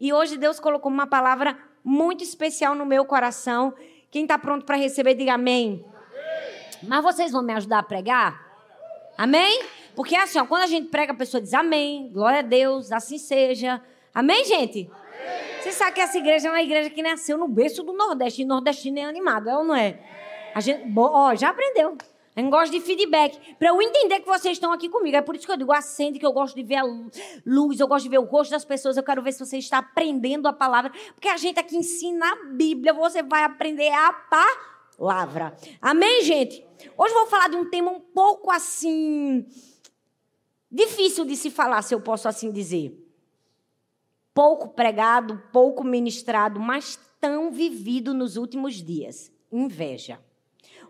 E hoje Deus colocou uma palavra muito especial no meu coração. Quem está pronto para receber, diga amém. Mas vocês vão me ajudar a pregar? Amém? Porque é assim, ó, quando a gente prega, a pessoa diz amém, glória a Deus, assim seja. Amém, gente? Você sabe que essa igreja é uma igreja que nasceu no berço do Nordeste, e nordestino é animado, é ou não é? A gente, ó, já aprendeu. Eu gosto de feedback. Para eu entender que vocês estão aqui comigo. É por isso que eu digo, acende, que eu gosto de ver a luz, eu gosto de ver o rosto das pessoas. Eu quero ver se você está aprendendo a palavra. Porque a gente aqui ensina a Bíblia, você vai aprender a palavra. Amém, gente? Hoje eu vou falar de um tema um pouco assim. difícil de se falar, se eu posso assim dizer. Pouco pregado, pouco ministrado, mas tão vivido nos últimos dias: inveja.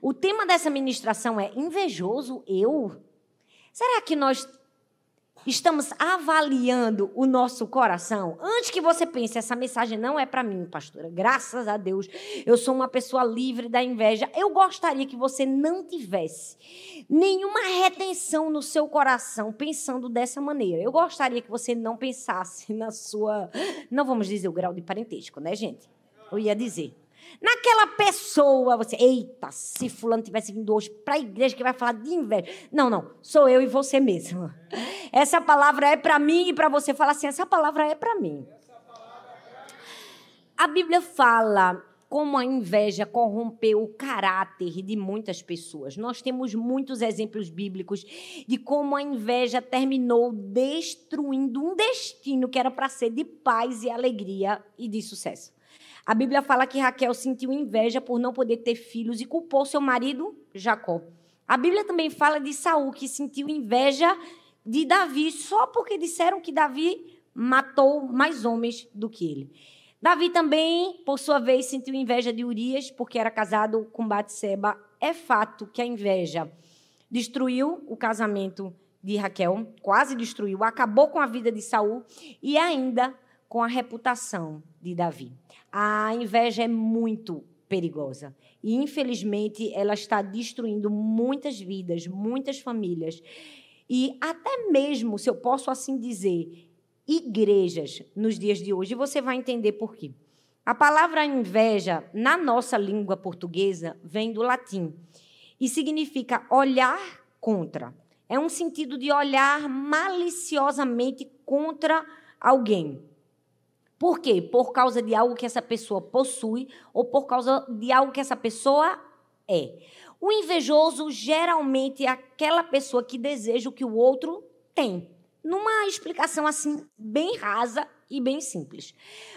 O tema dessa ministração é invejoso eu? Será que nós estamos avaliando o nosso coração? Antes que você pense, essa mensagem não é para mim, pastora. Graças a Deus, eu sou uma pessoa livre da inveja. Eu gostaria que você não tivesse nenhuma retenção no seu coração pensando dessa maneira. Eu gostaria que você não pensasse na sua, não vamos dizer o grau de parentesco, né, gente? Eu ia dizer Naquela pessoa, você, eita, se fulano tivesse vindo hoje para a igreja que vai falar de inveja. Não, não, sou eu e você mesmo. Essa palavra é para mim e para você. Fala assim, essa palavra é para mim. A Bíblia fala como a inveja corrompeu o caráter de muitas pessoas. Nós temos muitos exemplos bíblicos de como a inveja terminou destruindo um destino que era para ser de paz e alegria e de sucesso. A Bíblia fala que Raquel sentiu inveja por não poder ter filhos e culpou seu marido Jacó. A Bíblia também fala de Saul que sentiu inveja de Davi só porque disseram que Davi matou mais homens do que ele. Davi também, por sua vez, sentiu inveja de Urias porque era casado com Batseba. É fato que a inveja destruiu o casamento de Raquel, quase destruiu, acabou com a vida de Saul e ainda com a reputação de Davi. A inveja é muito perigosa. E, infelizmente, ela está destruindo muitas vidas, muitas famílias. E até mesmo, se eu posso assim dizer, igrejas nos dias de hoje. Você vai entender por quê. A palavra inveja, na nossa língua portuguesa, vem do latim e significa olhar contra. É um sentido de olhar maliciosamente contra alguém. Por quê? Por causa de algo que essa pessoa possui ou por causa de algo que essa pessoa é. O invejoso geralmente é aquela pessoa que deseja o que o outro tem. Numa explicação assim, bem rasa e bem simples.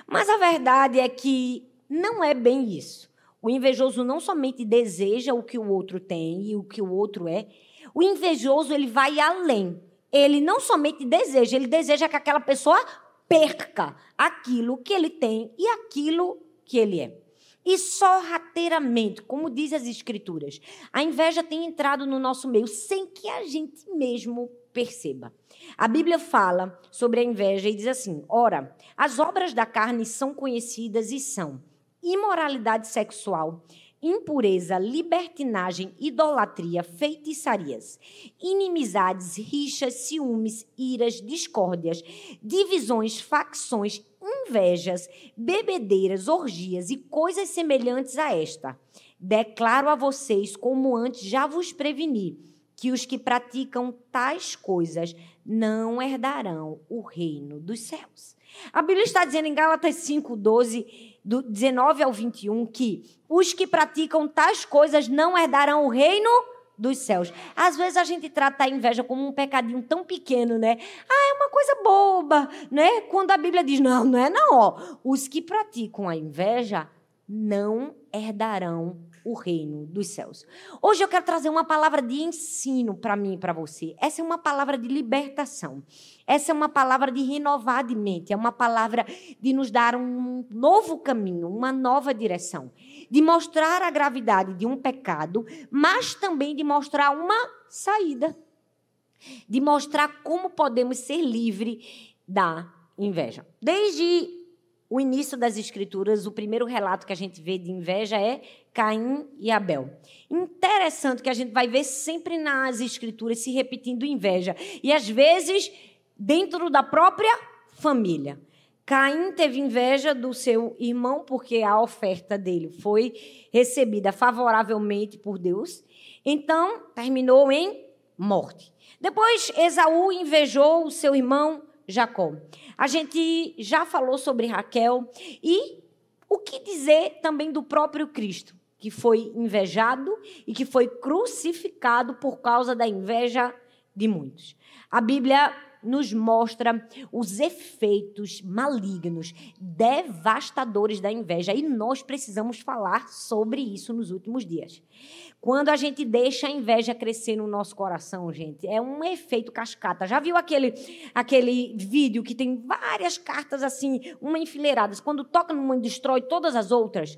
Mas a verdade é que não é bem isso. O invejoso não somente deseja o que o outro tem e o que o outro é, o invejoso ele vai além. Ele não somente deseja, ele deseja que aquela pessoa perca aquilo que ele tem e aquilo que ele é. E sorrateiramente, como diz as Escrituras, a inveja tem entrado no nosso meio sem que a gente mesmo perceba. A Bíblia fala sobre a inveja e diz assim: ora, as obras da carne são conhecidas e são imoralidade sexual, impureza, libertinagem, idolatria, feitiçarias, inimizades, rixas, ciúmes, iras, discórdias, divisões, facções, invejas, bebedeiras, orgias e coisas semelhantes a esta. Declaro a vocês, como antes já vos preveni, que os que praticam tais coisas não herdarão o reino dos céus. A Bíblia está dizendo em Gálatas 5, 12, do 19 ao 21, que os que praticam tais coisas não herdarão o reino dos céus. Às vezes a gente trata a inveja como um pecadinho tão pequeno, né? Ah, é uma coisa boba, né? Quando a Bíblia diz, não, não é não, ó. Os que praticam a inveja não herdarão o reino dos céus. Hoje eu quero trazer uma palavra de ensino para mim e para você. Essa é uma palavra de libertação. Essa é uma palavra de renovar de mente. É uma palavra de nos dar um novo caminho, uma nova direção. De mostrar a gravidade de um pecado, mas também de mostrar uma saída. De mostrar como podemos ser livres da inveja. Desde o início das Escrituras, o primeiro relato que a gente vê de inveja é Caim e Abel. Interessante que a gente vai ver sempre nas Escrituras se repetindo inveja. E às vezes dentro da própria família. Caim teve inveja do seu irmão porque a oferta dele foi recebida favoravelmente por Deus. Então, terminou em morte. Depois, Esaú invejou o seu irmão Jacó. A gente já falou sobre Raquel e o que dizer também do próprio Cristo, que foi invejado e que foi crucificado por causa da inveja de muitos. A Bíblia nos mostra os efeitos malignos, devastadores da inveja. E nós precisamos falar sobre isso nos últimos dias. Quando a gente deixa a inveja crescer no nosso coração, gente, é um efeito cascata. Já viu aquele, aquele vídeo que tem várias cartas assim, uma enfileiradas? Quando toca numa destrói todas as outras?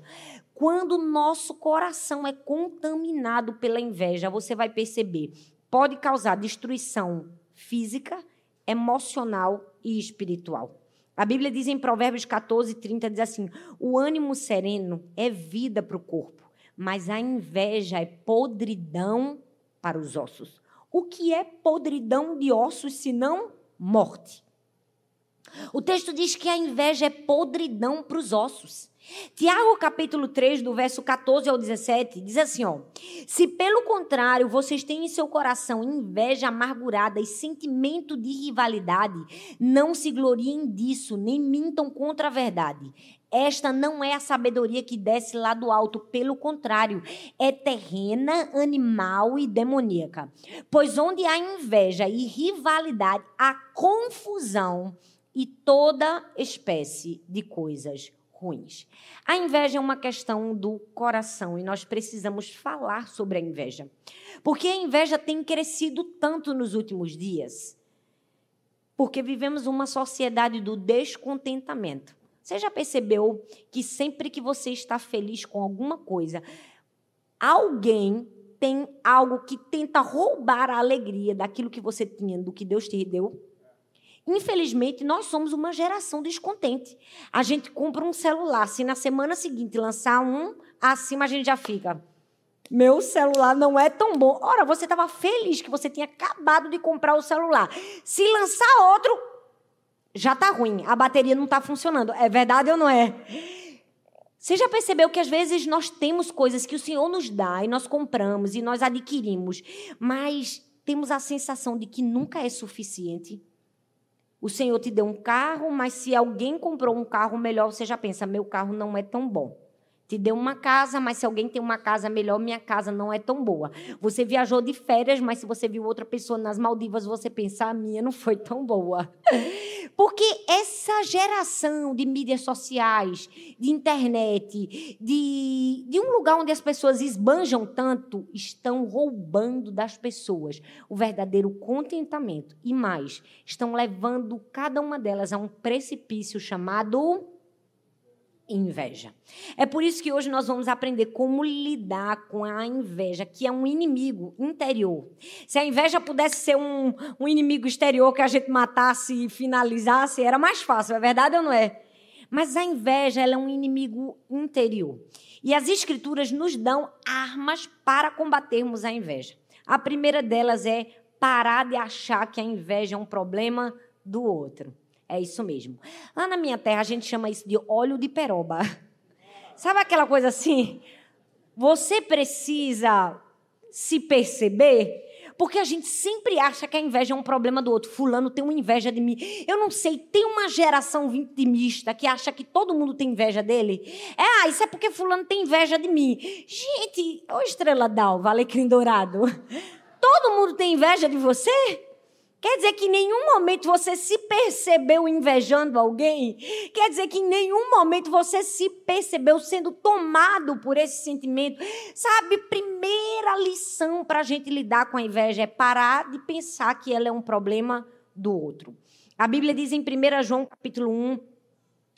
Quando o nosso coração é contaminado pela inveja, você vai perceber, pode causar destruição física, emocional e espiritual. A Bíblia diz em Provérbios 14, 30, diz assim: o ânimo sereno é vida para o corpo, mas a inveja é podridão para os ossos. O que é podridão de ossos senão morte? O texto diz que a inveja é podridão para os ossos. Tiago capítulo 3, do verso 14 ao 17, diz assim, ó: Se pelo contrário vocês têm em seu coração inveja amargurada e sentimento de rivalidade, não se gloriem disso, nem mintam contra a verdade. Esta não é a sabedoria que desce lá do alto, pelo contrário, é terrena, animal e demoníaca. Pois onde há inveja e rivalidade, há confusão e toda espécie de coisas ruins. A inveja é uma questão do coração e nós precisamos falar sobre a inveja. Porque a inveja tem crescido tanto nos últimos dias. Porque vivemos uma sociedade do descontentamento. Você já percebeu que sempre que você está feliz com alguma coisa, alguém tem algo que tenta roubar a alegria daquilo que você tinha, do que Deus te deu? Infelizmente, nós somos uma geração descontente. A gente compra um celular, se na semana seguinte lançar um, acima a gente já fica. Meu celular não é tão bom. Ora, você estava feliz que você tinha acabado de comprar o celular. Se lançar outro, já está ruim. A bateria não está funcionando. É verdade ou não é? Você já percebeu que às vezes nós temos coisas que o Senhor nos dá e nós compramos e nós adquirimos, mas temos a sensação de que nunca é suficiente? O Senhor te deu um carro, mas se alguém comprou um carro melhor, você já pensa: meu carro não é tão bom. Te deu uma casa, mas se alguém tem uma casa melhor, minha casa não é tão boa. Você viajou de férias, mas se você viu outra pessoa nas Maldivas, você pensa: a minha não foi tão boa. Porque essa geração de mídias sociais, de internet, de, de um lugar onde as pessoas esbanjam tanto, estão roubando das pessoas o verdadeiro contentamento. E mais, estão levando cada uma delas a um precipício chamado inveja. É por isso que hoje nós vamos aprender como lidar com a inveja, que é um inimigo interior. Se a inveja pudesse ser um, um inimigo exterior que a gente matasse e finalizasse, era mais fácil, é verdade ou não é? Mas a inveja é um inimigo interior. E as escrituras nos dão armas para combatermos a inveja. A primeira delas é parar de achar que a inveja é um problema do outro. É isso mesmo. Lá na minha terra a gente chama isso de óleo de peroba. Sabe aquela coisa assim? Você precisa se perceber, porque a gente sempre acha que a inveja é um problema do outro. Fulano tem uma inveja de mim. Eu não sei, tem uma geração vitimista que acha que todo mundo tem inveja dele. É, ah, isso é porque fulano tem inveja de mim. Gente, ô estrela d'alva, alecrim dourado. Todo mundo tem inveja de você? Quer dizer que em nenhum momento você se percebeu invejando alguém? Quer dizer que em nenhum momento você se percebeu sendo tomado por esse sentimento? Sabe, primeira lição para a gente lidar com a inveja é parar de pensar que ela é um problema do outro. A Bíblia diz em 1 João capítulo 1,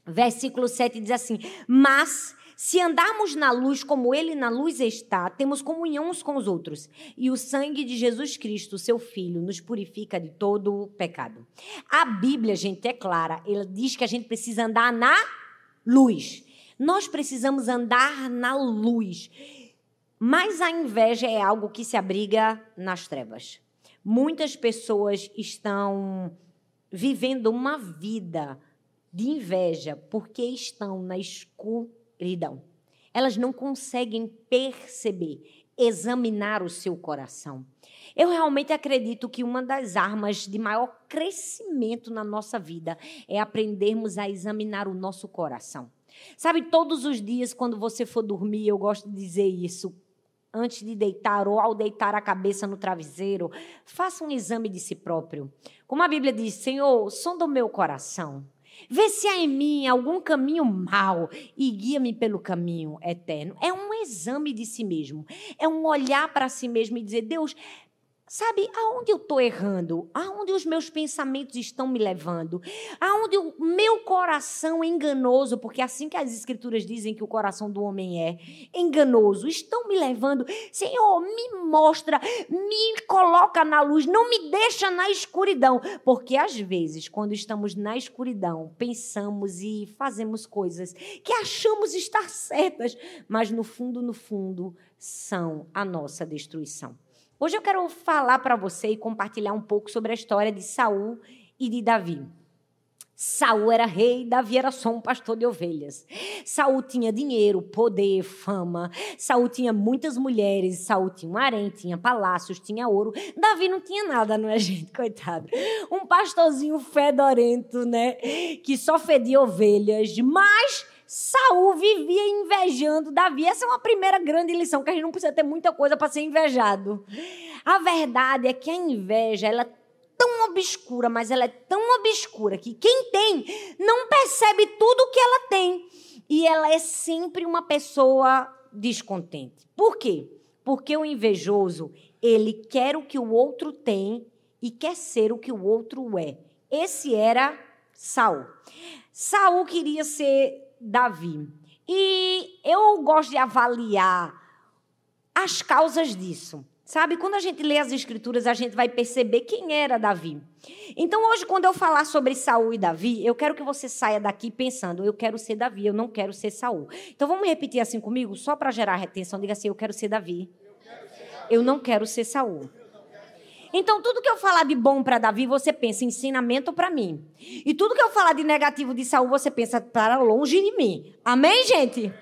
versículo 7, diz assim: Mas se andarmos na luz como ele na luz está, temos comunhão uns com os outros. E o sangue de Jesus Cristo, seu Filho, nos purifica de todo o pecado. A Bíblia, gente, é clara. Ela diz que a gente precisa andar na luz. Nós precisamos andar na luz. Mas a inveja é algo que se abriga nas trevas. Muitas pessoas estão vivendo uma vida de inveja porque estão na escuridão. Elas não conseguem perceber, examinar o seu coração. Eu realmente acredito que uma das armas de maior crescimento na nossa vida é aprendermos a examinar o nosso coração. Sabe, todos os dias, quando você for dormir, eu gosto de dizer isso, antes de deitar ou ao deitar a cabeça no travesseiro, faça um exame de si próprio. Como a Bíblia diz, Senhor, sonda o meu coração. Vê se há em mim algum caminho mau e guia-me pelo caminho eterno. É um exame de si mesmo. É um olhar para si mesmo e dizer: Deus, Sabe, aonde eu estou errando? Aonde os meus pensamentos estão me levando? Aonde o meu coração é enganoso, porque é assim que as escrituras dizem que o coração do homem é enganoso, estão me levando. Senhor, me mostra, me coloca na luz, não me deixa na escuridão. Porque às vezes, quando estamos na escuridão, pensamos e fazemos coisas que achamos estar certas, mas no fundo, no fundo, são a nossa destruição. Hoje eu quero falar para você e compartilhar um pouco sobre a história de Saul e de Davi. Saul era rei, Davi era só um pastor de ovelhas. Saul tinha dinheiro, poder, fama. Saul tinha muitas mulheres. Saul tinha um harém, tinha palácios, tinha ouro. Davi não tinha nada, não é, gente? Coitado. Um pastorzinho fedorento, né? Que só fedia ovelhas. Mas Saul vivia invejando Davi. Essa é uma primeira grande lição, que a gente não precisa ter muita coisa para ser invejado. A verdade é que a inveja, ela é tão obscura, mas ela é tão obscura que quem tem não percebe tudo o que ela tem. E ela é sempre uma pessoa descontente. Por quê? Porque o invejoso, ele quer o que o outro tem e quer ser o que o outro é. Esse era Saul. Saul queria ser Davi. E eu gosto de avaliar as causas disso. Sabe, quando a gente lê as escrituras, a gente vai perceber quem era Davi. Então, hoje, quando eu falar sobre Saul e Davi, eu quero que você saia daqui pensando: eu quero ser Davi, eu não quero ser Saul. Então, vamos repetir assim comigo, só para gerar retenção. Diga assim: eu quero ser Davi. Eu não quero ser Saul. Então, tudo que eu falar de bom para Davi, você pensa ensinamento para mim. E tudo que eu falar de negativo de Saul, você pensa para longe de mim. Amém, gente?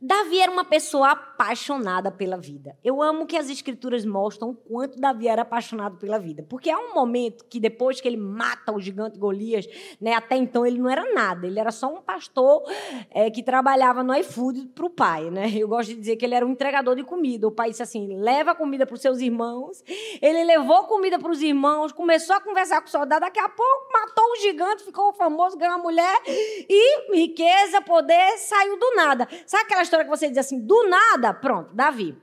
Davi era uma pessoa apaixonada pela vida. Eu amo que as escrituras mostram o quanto Davi era apaixonado pela vida. Porque há um momento que depois que ele mata o gigante Golias, né, até então ele não era nada. Ele era só um pastor é, que trabalhava no iFood para o pai. Né? Eu gosto de dizer que ele era um entregador de comida. O pai disse assim, leva comida para os seus irmãos. Ele levou comida para os irmãos, começou a conversar com o soldado. Daqui a pouco matou o gigante, ficou famoso, ganhou uma mulher. E riqueza, poder, saiu do nada. Sabe aquela história que você diz assim, do nada, pronto, Davi.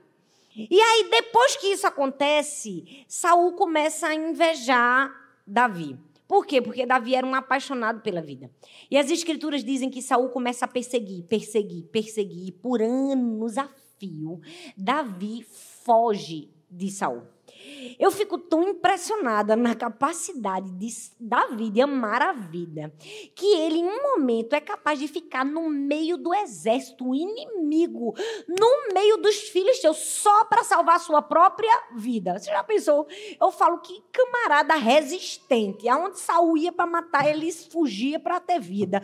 E aí, depois que isso acontece, Saul começa a invejar Davi. Por quê? Porque Davi era um apaixonado pela vida. E as escrituras dizem que Saul começa a perseguir, perseguir, perseguir, e por anos a fio, Davi foge de Saul. Eu fico tão impressionada na capacidade de Davi de amar a vida, que ele, em um momento, é capaz de ficar no meio do exército inimigo, no meio dos filhos seus, só para salvar a sua própria vida. Você já pensou? Eu falo que camarada resistente, aonde Saul ia para matar, ele fugia para ter vida.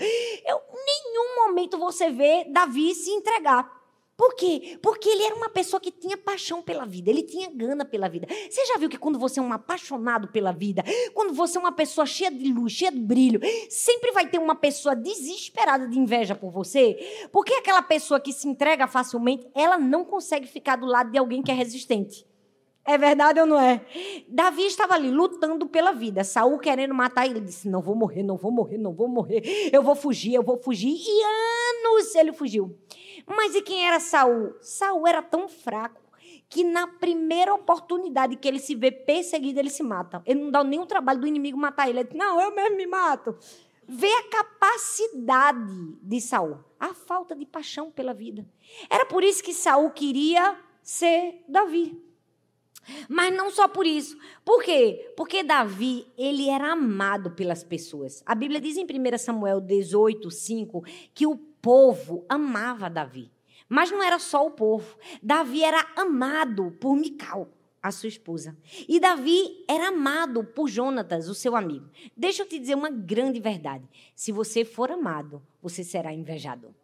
Eu, nenhum momento você vê Davi se entregar. Por quê? Porque ele era uma pessoa que tinha paixão pela vida, ele tinha gana pela vida. Você já viu que quando você é um apaixonado pela vida, quando você é uma pessoa cheia de luz, cheia de brilho, sempre vai ter uma pessoa desesperada de inveja por você? Porque aquela pessoa que se entrega facilmente, ela não consegue ficar do lado de alguém que é resistente. É verdade ou não é? Davi estava ali lutando pela vida. Saul querendo matar ele disse: "Não vou morrer, não vou morrer, não vou morrer. Eu vou fugir, eu vou fugir". E anos ele fugiu. Mas e quem era Saul? Saul era tão fraco que na primeira oportunidade que ele se vê perseguido, ele se mata. Ele não dá nenhum trabalho do inimigo matar ele. Ele diz, não, eu mesmo me mato. Vê a capacidade de Saul, a falta de paixão pela vida. Era por isso que Saul queria ser Davi. Mas não só por isso. Por quê? Porque Davi, ele era amado pelas pessoas. A Bíblia diz em 1 Samuel 18, 5, que o povo amava Davi. Mas não era só o povo. Davi era amado por Mical, a sua esposa. E Davi era amado por Jonatas, o seu amigo. Deixa eu te dizer uma grande verdade. Se você for amado, você será invejado.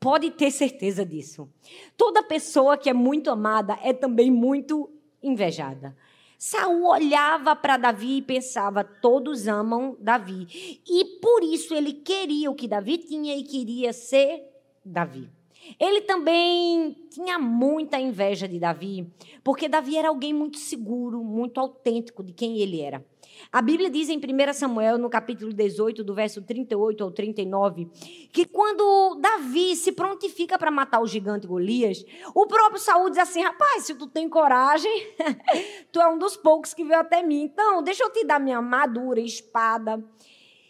Pode ter certeza disso. Toda pessoa que é muito amada é também muito invejada. Saul olhava para Davi e pensava: todos amam Davi. E por isso ele queria o que Davi tinha e queria ser Davi. Ele também tinha muita inveja de Davi, porque Davi era alguém muito seguro, muito autêntico de quem ele era. A Bíblia diz em 1 Samuel, no capítulo 18, do verso 38 ao 39, que quando Davi se prontifica para matar o gigante Golias, o próprio Saul diz assim: Rapaz, se tu tem coragem, tu é um dos poucos que veio até mim. Então, deixa eu te dar minha armadura, espada.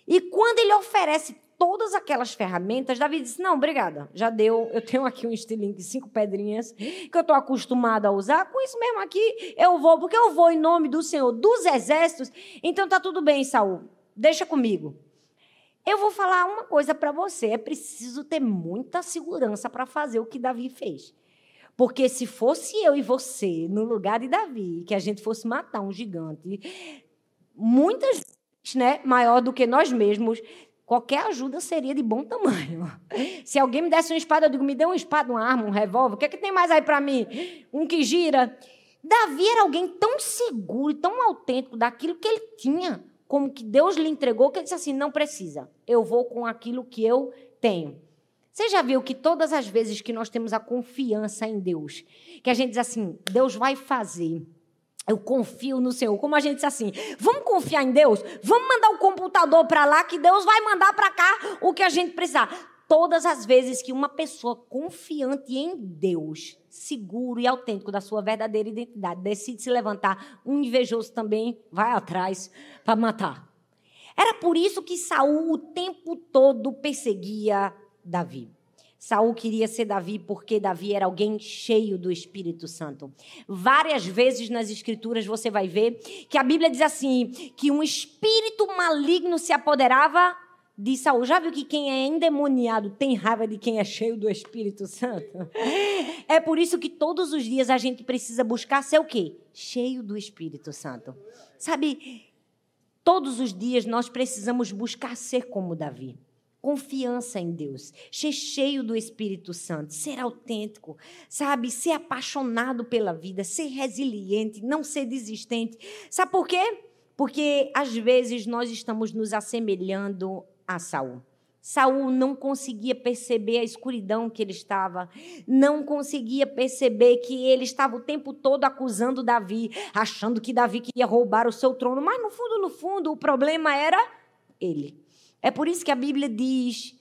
E quando ele oferece todas aquelas ferramentas, Davi disse: Não, obrigada, já deu. Eu tenho aqui um estilingue de cinco pedrinhas que eu estou acostumada a usar. Com isso mesmo aqui, eu vou, porque eu vou em nome do Senhor dos exércitos. Então tá tudo bem, Saul, deixa comigo. Eu vou falar uma coisa para você: é preciso ter muita segurança para fazer o que Davi fez. Porque se fosse eu e você no lugar de Davi, que a gente fosse matar um gigante, muitas né, maior do que nós mesmos, Qualquer ajuda seria de bom tamanho. Se alguém me desse uma espada, eu digo, me dê uma espada, uma arma, um revólver. O que, é que tem mais aí para mim? Um que gira. Davi era alguém tão seguro, tão autêntico daquilo que ele tinha, como que Deus lhe entregou, que ele disse assim: não precisa, eu vou com aquilo que eu tenho. Você já viu que todas as vezes que nós temos a confiança em Deus, que a gente diz assim, Deus vai fazer, eu confio no Senhor. Como a gente diz assim, vamos confiar em Deus? Vamos mandar o computador para lá que Deus vai mandar para cá o que a gente precisar. Todas as vezes que uma pessoa confiante em Deus, seguro e autêntico da sua verdadeira identidade, decide se levantar, um invejoso também vai atrás para matar. Era por isso que Saul o tempo todo perseguia Davi. Saul queria ser Davi porque Davi era alguém cheio do Espírito Santo. Várias vezes nas escrituras você vai ver que a Bíblia diz assim, que um espírito maligno se apoderava de Saul. Já viu que quem é endemoniado tem raiva de quem é cheio do Espírito Santo? É por isso que todos os dias a gente precisa buscar ser o quê? Cheio do Espírito Santo. Sabe, todos os dias nós precisamos buscar ser como Davi confiança em Deus, ser cheio do Espírito Santo, ser autêntico, sabe, ser apaixonado pela vida, ser resiliente, não ser desistente. Sabe por quê? Porque às vezes nós estamos nos assemelhando a Saul. Saul não conseguia perceber a escuridão que ele estava, não conseguia perceber que ele estava o tempo todo acusando Davi, achando que Davi queria roubar o seu trono, mas no fundo, no fundo, o problema era ele. É por isso que a Bíblia diz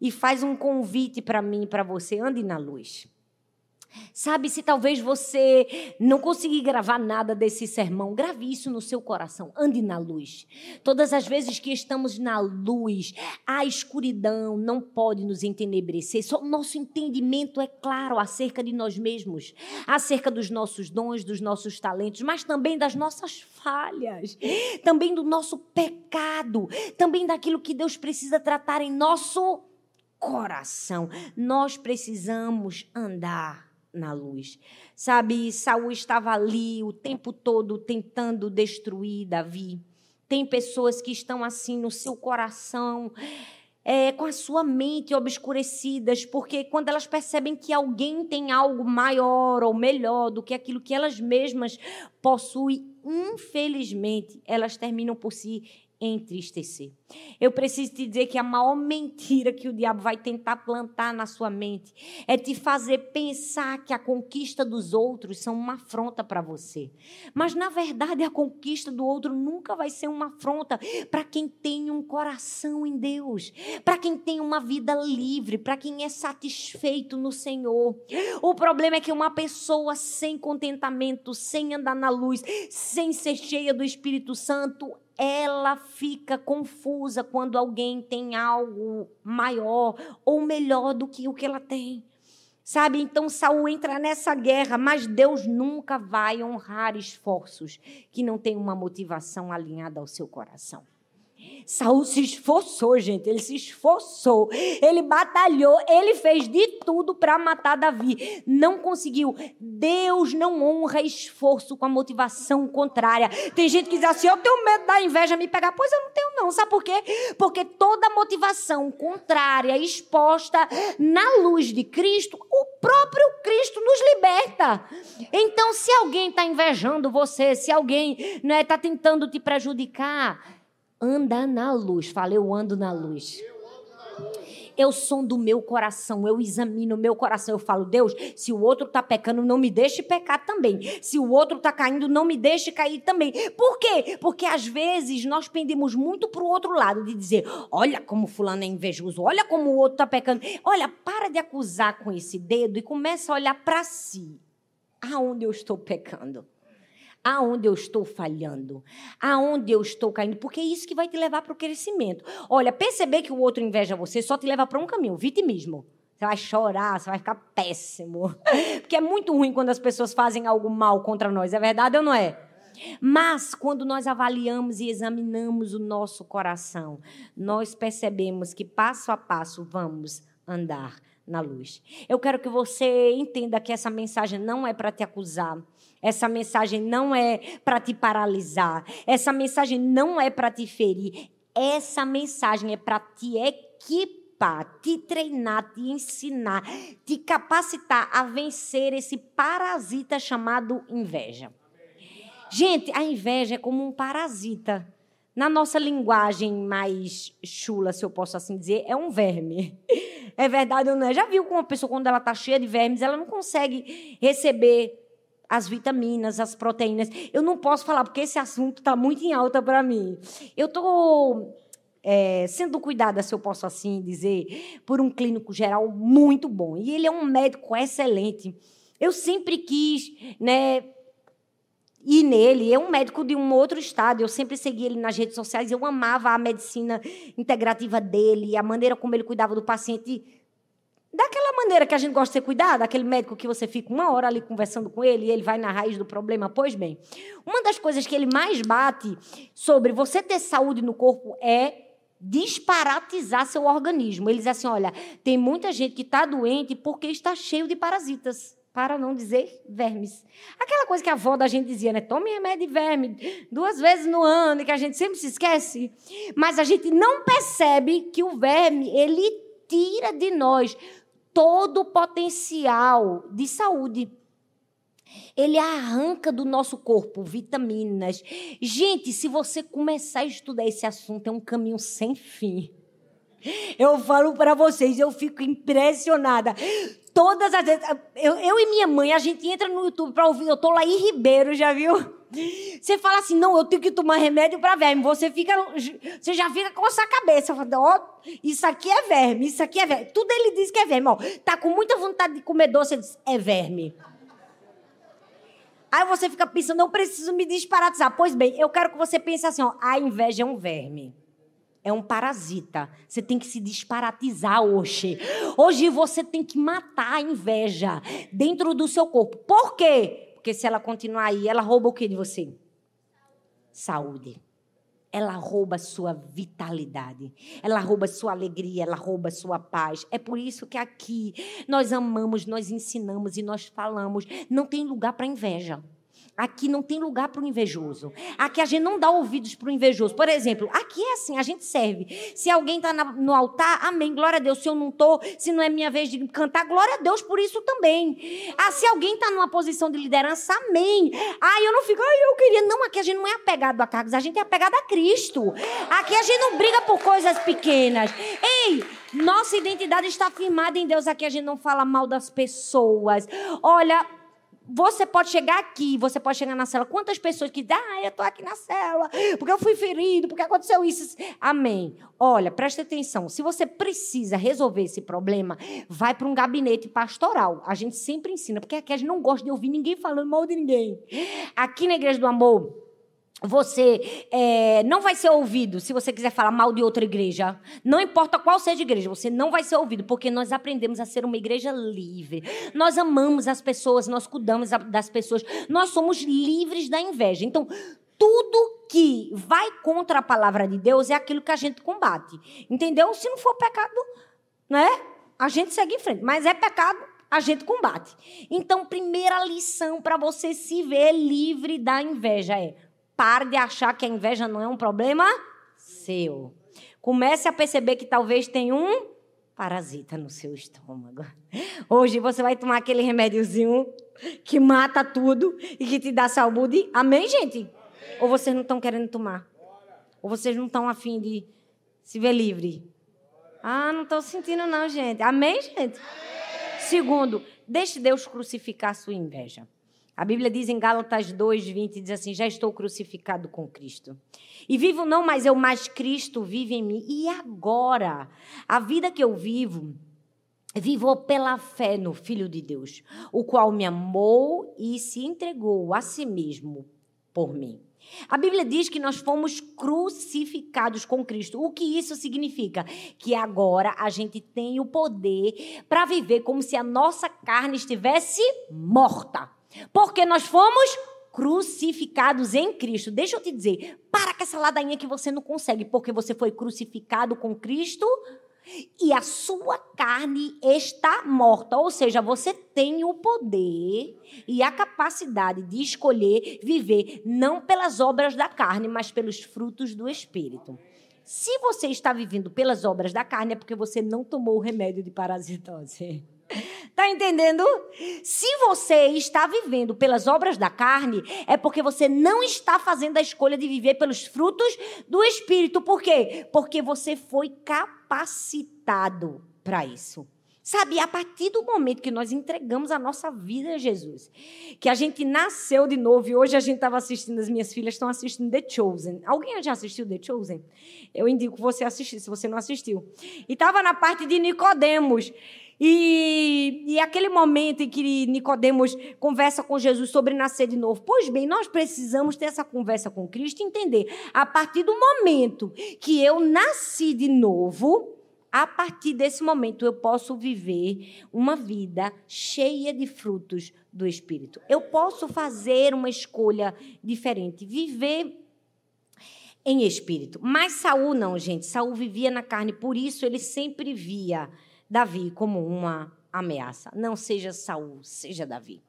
e faz um convite para mim e para você: ande na luz. Sabe, se talvez você não conseguir gravar nada desse sermão, grave isso no seu coração. Ande na luz. Todas as vezes que estamos na luz, a escuridão não pode nos entenebrecer. Só nosso entendimento é claro acerca de nós mesmos, acerca dos nossos dons, dos nossos talentos, mas também das nossas falhas, também do nosso pecado, também daquilo que Deus precisa tratar em nosso coração. Nós precisamos andar na luz. Sabe, Saul estava ali o tempo todo tentando destruir Davi. Tem pessoas que estão assim no seu coração, é, com a sua mente obscurecidas, porque quando elas percebem que alguém tem algo maior ou melhor do que aquilo que elas mesmas possuem, infelizmente, elas terminam por se entristecer. Eu preciso te dizer que a maior mentira que o diabo vai tentar plantar na sua mente é te fazer pensar que a conquista dos outros são uma afronta para você. Mas na verdade a conquista do outro nunca vai ser uma afronta para quem tem um coração em Deus, para quem tem uma vida livre, para quem é satisfeito no Senhor. O problema é que uma pessoa sem contentamento, sem andar na luz, sem ser cheia do Espírito Santo, ela fica confusa quando alguém tem algo maior ou melhor do que o que ela tem. Sabe? Então Saul entra nessa guerra, mas Deus nunca vai honrar esforços que não têm uma motivação alinhada ao seu coração. Saul se esforçou, gente. Ele se esforçou. Ele batalhou. Ele fez de tudo para matar Davi. Não conseguiu. Deus não honra esforço com a motivação contrária. Tem gente que diz assim: Eu tenho medo da inveja me pegar. Pois eu não tenho, não. Sabe por quê? Porque toda motivação contrária, exposta na luz de Cristo, o próprio Cristo nos liberta. Então, se alguém está invejando você, se alguém está né, tá tentando te prejudicar, anda na luz. Fala, eu ando na luz. Eu sou do meu coração, eu examino o meu coração. Eu falo, Deus, se o outro está pecando, não me deixe pecar também. Se o outro está caindo, não me deixe cair também. Por quê? Porque às vezes nós pendemos muito para o outro lado, de dizer, olha como fulano é invejoso, olha como o outro está pecando. Olha, para de acusar com esse dedo e começa a olhar para si. Aonde eu estou pecando? Aonde eu estou falhando, aonde eu estou caindo, porque é isso que vai te levar para o crescimento. Olha, perceber que o outro inveja você só te leva para um caminho, vitimismo. Você vai chorar, você vai ficar péssimo. Porque é muito ruim quando as pessoas fazem algo mal contra nós, é verdade ou não é? Mas quando nós avaliamos e examinamos o nosso coração, nós percebemos que passo a passo vamos andar na luz. Eu quero que você entenda que essa mensagem não é para te acusar, essa mensagem não é para te paralisar. Essa mensagem não é para te ferir. Essa mensagem é para te equipar, te treinar, te ensinar, te capacitar a vencer esse parasita chamado inveja. Gente, a inveja é como um parasita. Na nossa linguagem mais chula, se eu posso assim dizer, é um verme. É verdade ou não é? Já viu como uma pessoa, quando ela está cheia de vermes, ela não consegue receber as vitaminas, as proteínas. Eu não posso falar porque esse assunto está muito em alta para mim. Eu estou é, sendo cuidada, se eu posso assim dizer, por um clínico geral muito bom. E ele é um médico excelente. Eu sempre quis, né? ir nele. É um médico de um outro estado. Eu sempre segui ele nas redes sociais. Eu amava a medicina integrativa dele, a maneira como ele cuidava do paciente Daquela maneira que a gente gosta de ser cuidado, aquele médico que você fica uma hora ali conversando com ele e ele vai na raiz do problema. Pois bem, uma das coisas que ele mais bate sobre você ter saúde no corpo é disparatizar seu organismo. Ele diz assim: olha, tem muita gente que está doente porque está cheio de parasitas. Para não dizer vermes. Aquela coisa que a avó da gente dizia, né? Tome remédio de verme duas vezes no ano, que a gente sempre se esquece. Mas a gente não percebe que o verme, ele tira de nós todo o potencial de saúde. Ele arranca do nosso corpo vitaminas. Gente, se você começar a estudar esse assunto, é um caminho sem fim. Eu falo para vocês, eu fico impressionada. Todas as vezes, eu, eu e minha mãe, a gente entra no YouTube para ouvir, eu tô lá em Ribeiro, já viu? Você fala assim, não, eu tenho que tomar remédio para verme. Você fica, você já fica com essa cabeça, ó, oh, isso aqui é verme, isso aqui é verme. Tudo ele diz que é verme. Ó, tá com muita vontade de comer doce, ele diz, é verme. Aí você fica pensando, não preciso me disparatizar. Pois bem, eu quero que você pense assim, ó, a inveja é um verme. É um parasita. Você tem que se disparatizar hoje. Hoje você tem que matar a inveja dentro do seu corpo. Por quê? Porque se ela continuar aí, ela rouba o que de você? Saúde. Ela rouba sua vitalidade. Ela rouba sua alegria, ela rouba sua paz. É por isso que aqui nós amamos, nós ensinamos e nós falamos. Não tem lugar para inveja. Aqui não tem lugar para o invejoso. Aqui a gente não dá ouvidos para o invejoso. Por exemplo, aqui é assim, a gente serve. Se alguém está no altar, amém, glória a Deus. Se eu não estou, se não é minha vez de cantar, glória a Deus por isso também. Ah, se alguém está numa posição de liderança, amém. Ah, eu não fico, eu queria. Não, aqui a gente não é apegado a cargos, a gente é apegado a Cristo. Aqui a gente não briga por coisas pequenas. Ei, nossa identidade está firmada em Deus. Aqui a gente não fala mal das pessoas. Olha, você pode chegar aqui, você pode chegar na cela. Quantas pessoas que dizem, ah, eu estou aqui na cela, porque eu fui ferido, porque aconteceu isso. Amém. Olha, preste atenção. Se você precisa resolver esse problema, vai para um gabinete pastoral. A gente sempre ensina, porque aqui a gente não gosta de ouvir ninguém falando mal de ninguém. Aqui na Igreja do Amor, você é, não vai ser ouvido se você quiser falar mal de outra igreja. Não importa qual seja a igreja, você não vai ser ouvido, porque nós aprendemos a ser uma igreja livre. Nós amamos as pessoas, nós cuidamos das pessoas, nós somos livres da inveja. Então, tudo que vai contra a palavra de Deus é aquilo que a gente combate. Entendeu? Se não for pecado, né? A gente segue em frente. Mas é pecado, a gente combate. Então, primeira lição para você se ver livre da inveja é: pare de achar que a inveja não é um problema seu. Comece a perceber que talvez tenha um parasita no seu estômago. Hoje você vai tomar aquele remédiozinho que mata tudo e que te dá saúde. Amém, gente? Amém. Ou vocês não estão querendo tomar? Ou vocês não estão afim de se ver livre? Ah, não estou sentindo não, gente. Amém, gente? Amém. Segundo, deixe Deus crucificar a sua inveja. A Bíblia diz em Gálatas 2, 20, diz assim: Já estou crucificado com Cristo. E vivo não mais eu, mas Cristo vive em mim. E agora, a vida que eu vivo, vivo pela fé no Filho de Deus, o qual me amou e se entregou a si mesmo por mim. A Bíblia diz que nós fomos crucificados com Cristo. O que isso significa? Que agora a gente tem o poder para viver como se a nossa carne estivesse morta. Porque nós fomos crucificados em Cristo. Deixa eu te dizer, para com essa ladainha que você não consegue, porque você foi crucificado com Cristo e a sua carne está morta. Ou seja, você tem o poder e a capacidade de escolher viver não pelas obras da carne, mas pelos frutos do Espírito. Se você está vivendo pelas obras da carne, é porque você não tomou o remédio de parasitose. Tá entendendo? Se você está vivendo pelas obras da carne, é porque você não está fazendo a escolha de viver pelos frutos do Espírito. Por quê? Porque você foi capacitado para isso. Sabe, a partir do momento que nós entregamos a nossa vida a Jesus, que a gente nasceu de novo e hoje a gente estava assistindo, as minhas filhas estão assistindo The Chosen. Alguém já assistiu The Chosen? Eu indico você assistir, se você não assistiu. E estava na parte de Nicodemos. E, e aquele momento em que Nicodemos conversa com Jesus sobre nascer de novo. Pois bem, nós precisamos ter essa conversa com Cristo e entender. A partir do momento que eu nasci de novo, a partir desse momento eu posso viver uma vida cheia de frutos do Espírito. Eu posso fazer uma escolha diferente, viver em espírito. Mas Saul não, gente. Saul vivia na carne, por isso ele sempre via Davi como uma ameaça. Não seja Saul, seja Davi.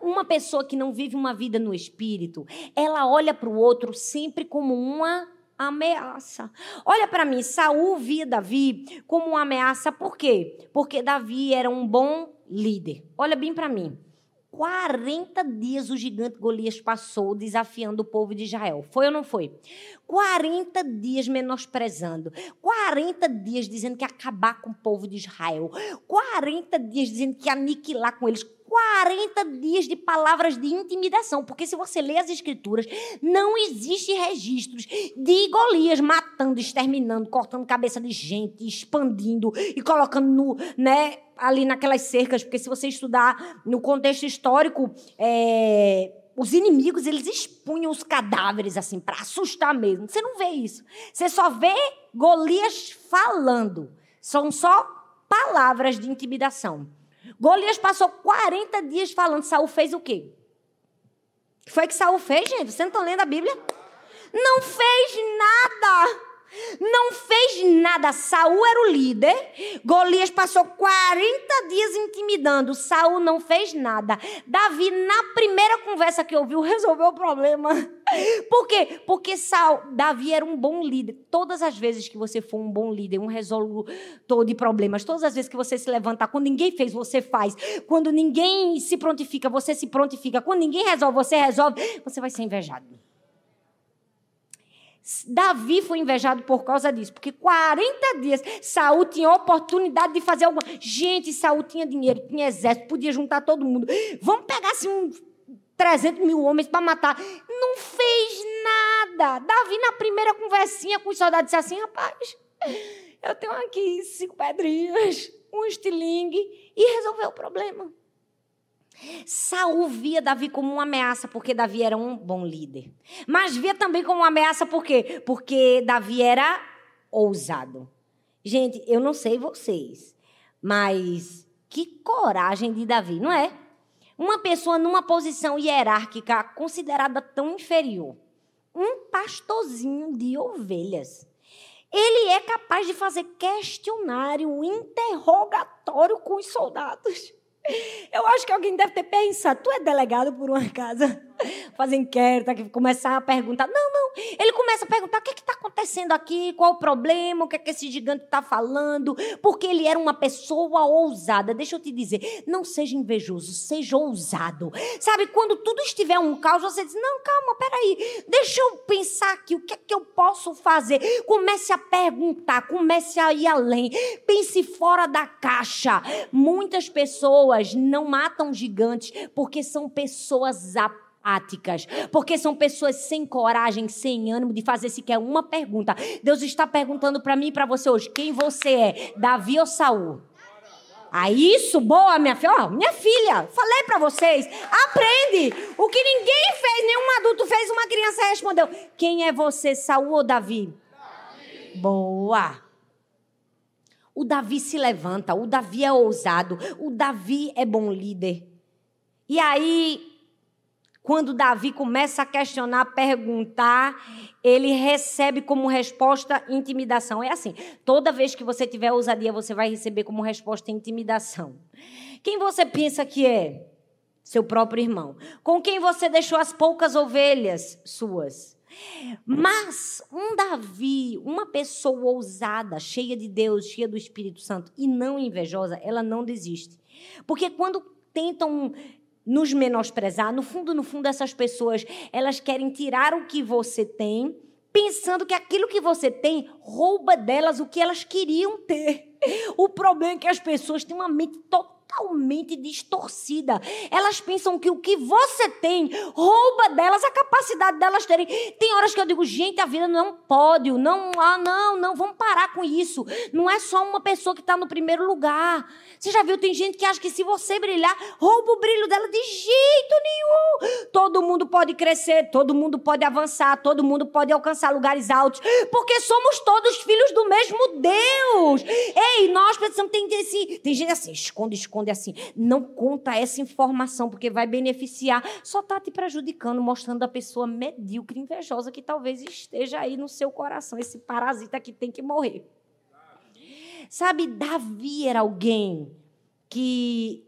Uma pessoa que não vive uma vida no espírito, ela olha para o outro sempre como uma ameaça. Olha para mim, Saul via Davi como uma ameaça, por quê? Porque Davi era um bom líder. Olha bem para mim. 40 dias o gigante Golias passou desafiando o povo de Israel. Foi ou não foi? 40 dias menosprezando. 40 dias dizendo que ia acabar com o povo de Israel. 40 dias dizendo que ia aniquilar com eles. 40 dias de palavras de intimidação, porque se você lê as escrituras, não existe registros de Golias matando, exterminando, cortando cabeça de gente, expandindo e colocando no, né, ali naquelas cercas, porque se você estudar no contexto histórico, é, os inimigos eles expunham os cadáveres assim para assustar mesmo. Você não vê isso. Você só vê Golias falando. São só palavras de intimidação. Golias passou 40 dias falando. Saul fez o quê? Foi que Saul fez, gente? Vocês não estão lendo a Bíblia? Não fez nada. Não fez nada. Saul era o líder. Golias passou 40 dias intimidando. Saul não fez nada. Davi, na primeira conversa que ouviu, resolveu o problema. Por quê? Porque Saul, Davi era um bom líder. Todas as vezes que você for um bom líder, um resolutor de problemas, todas as vezes que você se levantar, quando ninguém fez, você faz. Quando ninguém se prontifica, você se prontifica. Quando ninguém resolve, você resolve. Você vai ser invejado. Davi foi invejado por causa disso, porque 40 dias Saul tinha oportunidade de fazer alguma. Gente, Saul tinha dinheiro, tinha exército, podia juntar todo mundo. Vamos pegar assim uns 300 mil homens para matar. Não fez nada. Davi, na primeira conversinha com os soldados, disse assim: rapaz, eu tenho aqui cinco pedrinhas, um estilingue, e resolveu o problema. Saul via Davi como uma ameaça porque Davi era um bom líder. Mas via também como uma ameaça por quê? Porque Davi era ousado. Gente, eu não sei vocês, mas que coragem de Davi, não é? Uma pessoa numa posição hierárquica considerada tão inferior, um pastorzinho de ovelhas. Ele é capaz de fazer questionário, interrogatório com os soldados. Eu acho que alguém deve ter pensado, tu é delegado por uma casa, fazer inquérito, começar a perguntar. Não, não. Ele começa a perguntar o que é está acontecendo aqui, qual o problema, o que é que esse gigante está falando, porque ele era uma pessoa ousada. Deixa eu te dizer, não seja invejoso, seja ousado. Sabe, quando tudo estiver um caos, você diz, não, calma, peraí, deixa eu pensar aqui, o que é que eu posso fazer? Comece a perguntar, comece a ir além, pense fora da caixa. Muitas pessoas não matam gigantes porque são pessoas apáticas, porque são pessoas sem coragem, sem ânimo de fazer sequer uma pergunta. Deus está perguntando para mim e para você hoje: quem você é, Davi ou Saul? Ah, isso, boa, minha filha. Oh, minha filha, falei para vocês. Aprende. O que ninguém fez, nenhum adulto fez, uma criança respondeu. Quem é você, Saul ou Davi? Davi. Boa. O Davi se levanta, o Davi é ousado, o Davi é bom líder. E aí, quando Davi começa a questionar, perguntar, ele recebe como resposta intimidação. É assim, toda vez que você tiver ousadia, você vai receber como resposta intimidação. Quem você pensa que é? Seu próprio irmão. Com quem você deixou as poucas ovelhas suas? Mas um Davi, uma pessoa ousada, cheia de Deus, cheia do Espírito Santo e não invejosa, ela não desiste. Porque quando tentam nos menosprezar, no fundo, no fundo, essas pessoas, elas querem tirar o que você tem, pensando que aquilo que você tem rouba delas o que elas queriam ter. O problema é que as pessoas têm uma mente totalmente totalmente distorcida. Elas pensam que o que você tem rouba delas a capacidade delas terem. Tem horas que eu digo, gente, a vida não é um pódio, não, ah, não, não, vamos parar com isso. Não é só uma pessoa que está no primeiro lugar. Você já viu? Tem gente que acha que se você brilhar, rouba o brilho dela de jeito nenhum. Todo mundo pode crescer, todo mundo pode avançar, todo mundo pode alcançar lugares altos, porque somos todos filhos do mesmo Deus. Ei, nós precisamos ter esse. Tem gente assim, esconde, esconde responde assim: não conta essa informação, porque vai beneficiar. Só está te prejudicando, mostrando a pessoa medíocre, invejosa, que talvez esteja aí no seu coração, esse parasita que tem que morrer. Sabe, Davi era alguém que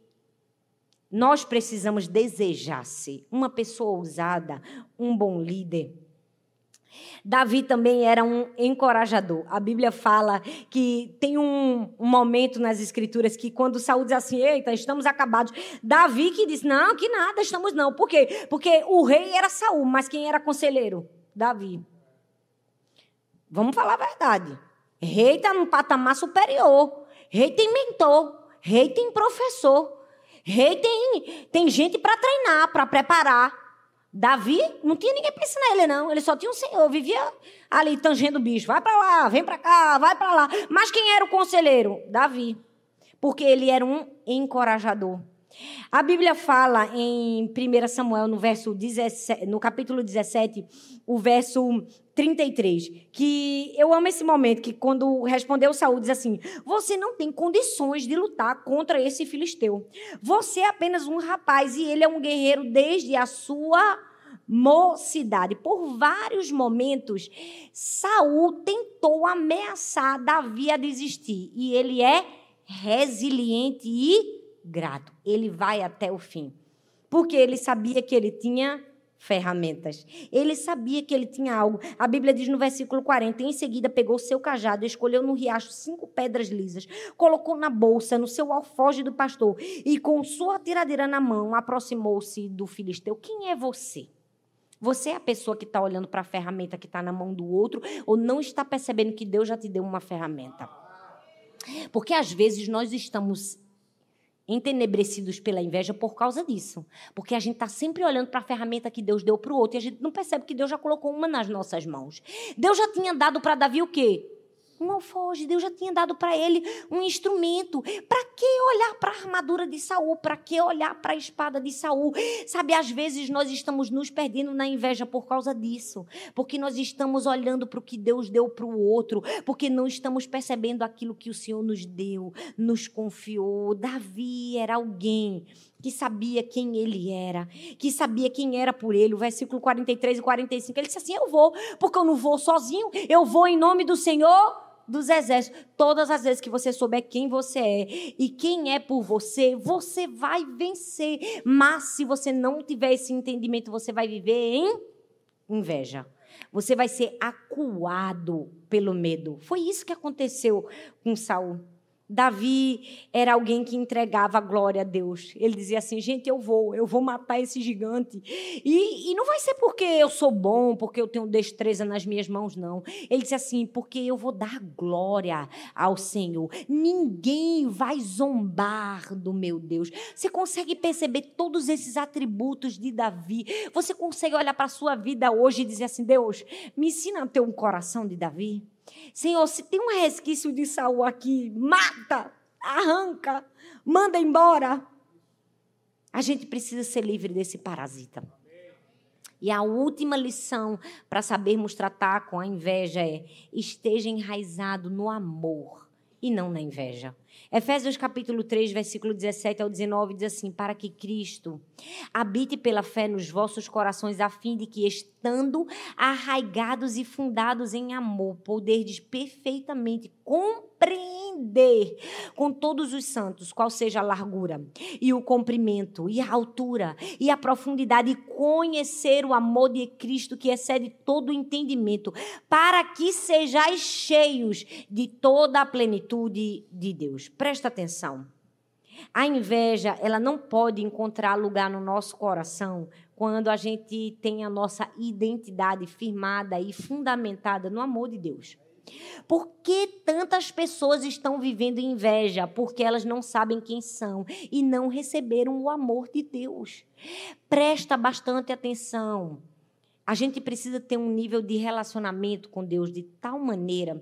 nós precisamos desejar ser uma pessoa ousada, um bom líder. Davi também era um encorajador. A Bíblia fala que tem um, momento nas Escrituras que quando Saul diz assim, eita, estamos acabados. Davi que diz, não, que nada, estamos não. Por quê? Porque o rei era Saul, mas quem era conselheiro? Davi. Vamos falar a verdade. Rei está num patamar superior. Rei tem mentor. Rei tem professor. Rei tem, tem gente para treinar, para preparar. Davi não tinha ninguém para ensinar ele, não. Ele só tinha um senhor, vivia ali tangendo o bicho. Vai para lá, vem para cá, vai para lá. Mas quem era o conselheiro? Davi. Porque ele era um encorajador. A Bíblia fala em 1 Samuel, no, verso 17, no capítulo 17, o verso 33, que eu amo esse momento, que quando respondeu Saúl, diz assim, você não tem condições de lutar contra esse filisteu. Você é apenas um rapaz e ele é um guerreiro desde a sua mocidade. Por vários momentos, Saul tentou ameaçar Davi a desistir. E ele é resiliente e grato. Ele vai até o fim. Porque ele sabia que ele tinha ferramentas. Ele sabia que ele tinha algo. A Bíblia diz no versículo 40: em seguida pegou seu cajado, escolheu no riacho cinco pedras lisas, colocou na bolsa, no seu alfoge do pastor, e com sua tiradeira na mão, aproximou-se do filisteu. Quem é você? Você é a pessoa que está olhando para a ferramenta que está na mão do outro ou não está percebendo que Deus já te deu uma ferramenta? Porque às vezes nós estamos entenebrecidos pela inveja por causa disso. Porque a gente está sempre olhando para a ferramenta que Deus deu para o outro e a gente não percebe que Deus já colocou uma nas nossas mãos. Deus já tinha dado para Davi o quê? Um alfoge. Deus já tinha dado para ele um instrumento. Para que olhar para a armadura de Saul? Para que olhar para a espada de Saul? Sabe, às vezes nós estamos nos perdendo na inveja por causa disso, porque nós estamos olhando para o que Deus deu para o outro, porque não estamos percebendo aquilo que o Senhor nos deu, nos confiou. Davi era alguém que sabia quem ele era, que sabia quem era por ele. O versículo 43 e 45, ele disse assim: Eu vou, porque eu não vou sozinho, eu vou em nome do Senhor dos exércitos. Todas as vezes que você souber quem você é e quem é por você, você vai vencer. Mas se você não tiver esse entendimento, você vai viver em inveja. Você vai ser acuado pelo medo. Foi isso que aconteceu com Saul. Davi era alguém que entregava a glória a Deus. Ele dizia assim: gente, eu vou, eu vou matar esse gigante. E, e, não vai ser porque eu sou bom, porque eu tenho destreza nas minhas mãos, não. Ele disse assim: porque eu vou dar glória ao Senhor. Ninguém vai zombar do meu Deus. Você consegue perceber todos esses atributos de Davi? Você consegue olhar para a sua vida hoje e dizer assim: Deus, me ensina a ter um coração de Davi? Senhor, se tem um resquício de Saul aqui, mata, arranca, manda embora. A gente precisa ser livre desse parasita. E a última lição para sabermos tratar com a inveja é: esteja enraizado no amor e não na inveja. Efésios capítulo 3, versículo 17 ao 19 diz assim: Para que Cristo habite pela fé nos vossos corações, a fim de que, estando arraigados e fundados em amor, poderdes perfeitamente compreender com todos os santos qual seja a largura e o comprimento e a altura e a profundidade e conhecer o amor de Cristo que excede todo o entendimento, para que sejais cheios de toda a plenitude de Deus. Presta atenção. A inveja, ela não pode encontrar lugar no nosso coração quando a gente tem a nossa identidade firmada e fundamentada no amor de Deus. Por que tantas pessoas estão vivendo inveja? Porque elas não sabem quem são e não receberam o amor de Deus. Presta bastante atenção. A gente precisa ter um nível de relacionamento com Deus de tal maneira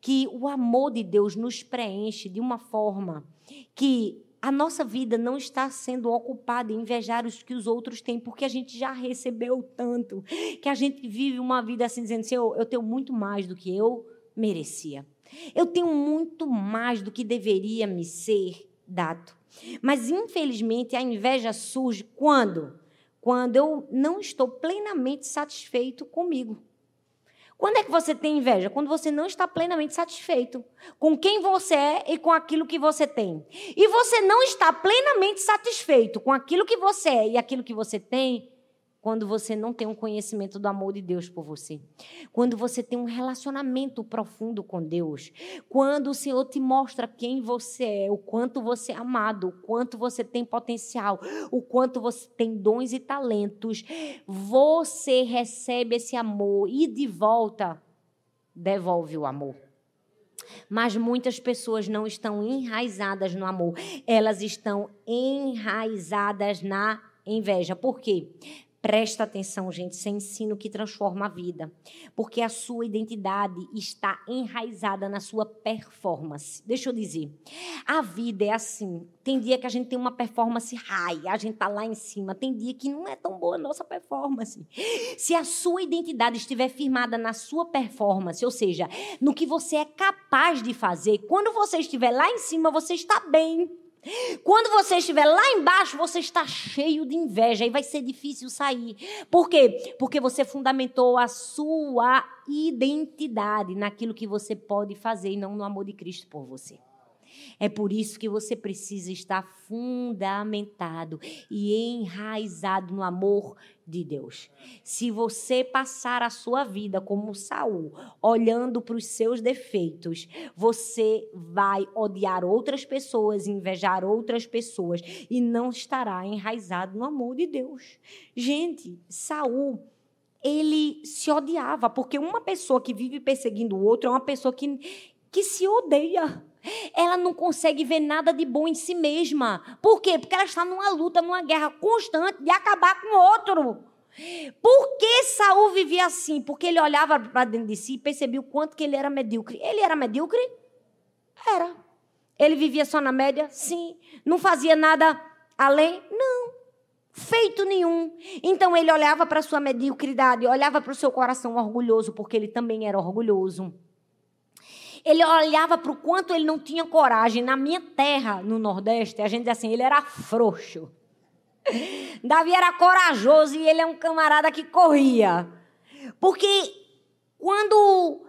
que o amor de Deus nos preenche de uma forma que a nossa vida não está sendo ocupada em invejar os que os outros têm, porque a gente já recebeu tanto, que a gente vive uma vida assim, dizendo: Senhor, eu tenho muito mais do que eu merecia. Eu tenho muito mais do que deveria me ser dado. Mas, infelizmente, a inveja surge quando? Quando eu não estou plenamente satisfeito comigo. Quando é que você tem inveja? Quando você não está plenamente satisfeito com quem você é e com aquilo que você tem. E você não está plenamente satisfeito com aquilo que você é e aquilo que você tem quando você não tem um conhecimento do amor de Deus por você. Quando você tem um relacionamento profundo com Deus. Quando o Senhor te mostra quem você é, o quanto você é amado, o quanto você tem potencial, o quanto você tem dons e talentos. Você recebe esse amor e de volta devolve o amor. Mas muitas pessoas não estão enraizadas no amor, elas estão enraizadas na inveja. Por quê? Presta atenção, gente, isso é ensino que transforma a vida. Porque a sua identidade está enraizada na sua performance. Deixa eu dizer. A vida é assim. Tem dia que a gente tem uma performance high, a gente tá lá em cima. Tem dia que não é tão boa a nossa performance. Se a sua identidade estiver firmada na sua performance, ou seja, no que você é capaz de fazer, quando você estiver lá em cima, você está bem. Quando você estiver lá embaixo, você está cheio de inveja e vai ser difícil sair. Por quê? Porque você fundamentou a sua identidade naquilo que você pode fazer e não no amor de Cristo por você. É por isso que você precisa estar fundamentado e enraizado no amor de Deus. Se você passar a sua vida como Saul, olhando para os seus defeitos, você vai odiar outras pessoas, invejar outras pessoas e não estará enraizado no amor de Deus. Gente, Saul ele se odiava, porque uma pessoa que vive perseguindo o outro é uma pessoa que, que se odeia ela não consegue ver nada de bom em si mesma. Por quê? Porque ela está numa luta, numa guerra constante de acabar com o outro. Por que Saul vivia assim? Porque ele olhava para dentro de si e percebia o quanto que ele era medíocre. Ele era medíocre? Era. Ele vivia só na média? Sim. Não fazia nada além? Não. Feito nenhum. Então ele olhava para sua mediocridade, olhava para o seu coração orgulhoso, porque ele também era orgulhoso. Ele olhava para o quanto ele não tinha coragem. Na minha terra, no Nordeste, a gente diz assim, ele era frouxo. Davi era corajoso e ele é um camarada que corria. Porque quando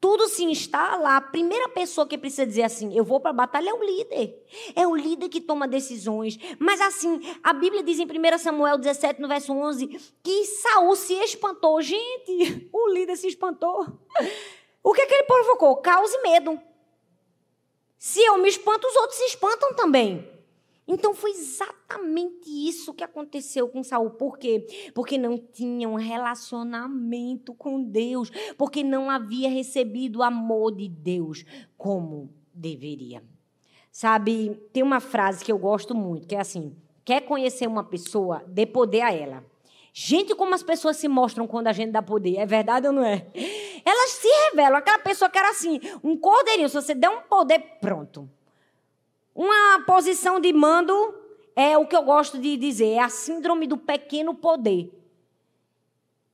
tudo se instala, a primeira pessoa que precisa dizer assim, eu vou para a batalha é o líder. É o líder que toma decisões. Mas assim, a Bíblia diz em 1 Samuel 17, no verso 11, que Saul se espantou. Gente, o líder se espantou. O que, é que ele provocou? Caos e medo. Se eu me espanto, os outros se espantam também. Então foi exatamente isso que aconteceu com Saul. Por quê? Porque não tinha um relacionamento com Deus, porque não havia recebido o amor de Deus como deveria. Sabe, tem uma frase que eu gosto muito, que é assim: quer conhecer uma pessoa, dê poder a ela. Gente, como as pessoas se mostram quando a gente dá poder. É verdade ou não é? Elas se revelam. Aquela pessoa que era assim, um cordeirinho. Se você der um poder, pronto. Uma posição de mando é o que eu gosto de dizer. É a síndrome do pequeno poder.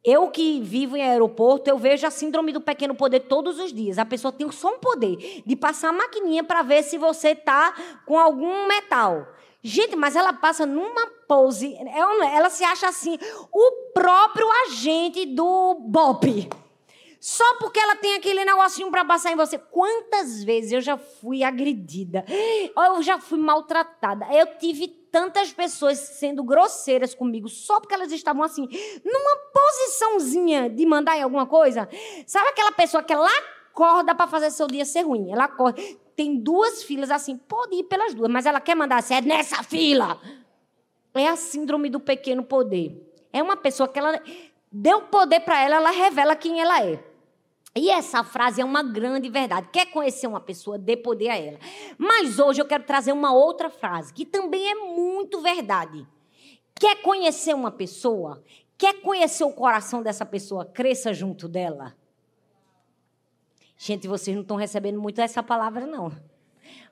Eu que vivo em aeroporto, eu vejo a síndrome do pequeno poder todos os dias. A pessoa tem só um poder de passar a maquininha para ver se você está com algum metal. Gente, mas ela passa numa pose, ela, ela se acha assim, o próprio agente do BOP. Só porque ela tem aquele negocinho para passar em você. Quantas vezes eu já fui agredida? Eu já fui maltratada. Eu tive tantas pessoas sendo grosseiras comigo só porque elas estavam assim, numa posiçãozinha de mandar em alguma coisa. Sabe aquela pessoa que ela acorda para fazer seu dia ser ruim? Ela acorda tem duas filas assim, pode ir pelas duas, mas ela quer mandar assim, é nessa fila. É a síndrome do pequeno poder. É uma pessoa que ela deu poder para ela, ela revela quem ela é. E essa frase é uma grande verdade. Quer conhecer uma pessoa, dê poder a ela. Mas hoje eu quero trazer uma outra frase, que também é muito verdade. Quer conhecer uma pessoa? Quer conhecer o coração dessa pessoa? Cresça junto dela. Gente, vocês não estão recebendo muito essa palavra, não.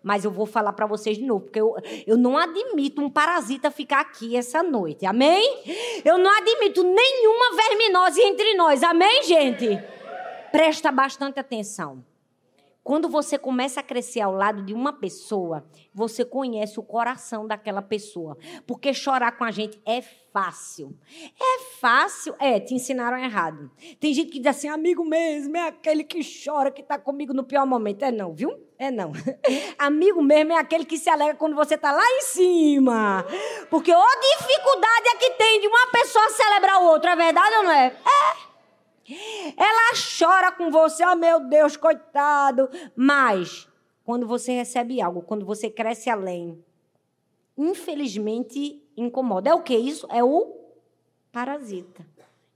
Mas eu vou falar para vocês de novo, porque eu, eu não admito um parasita ficar aqui essa noite. Amém? Eu não admito nenhuma verminose entre nós. Amém, gente? Presta bastante atenção. Quando você começa a crescer ao lado de uma pessoa, você conhece o coração daquela pessoa. Porque chorar com a gente é fácil. É fácil. É, te ensinaram errado. Tem gente que diz assim, amigo mesmo, é aquele que chora, que está comigo no pior momento. É não, viu? É não. amigo mesmo é aquele que se alegra quando você está lá em cima. Porque ô dificuldade é que tem de uma pessoa celebrar o outro. É verdade ou não é? É. Ela chora com você, oh, meu Deus, coitado. Mas, quando você recebe algo, quando você cresce além, infelizmente incomoda. É o que isso? É o parasita.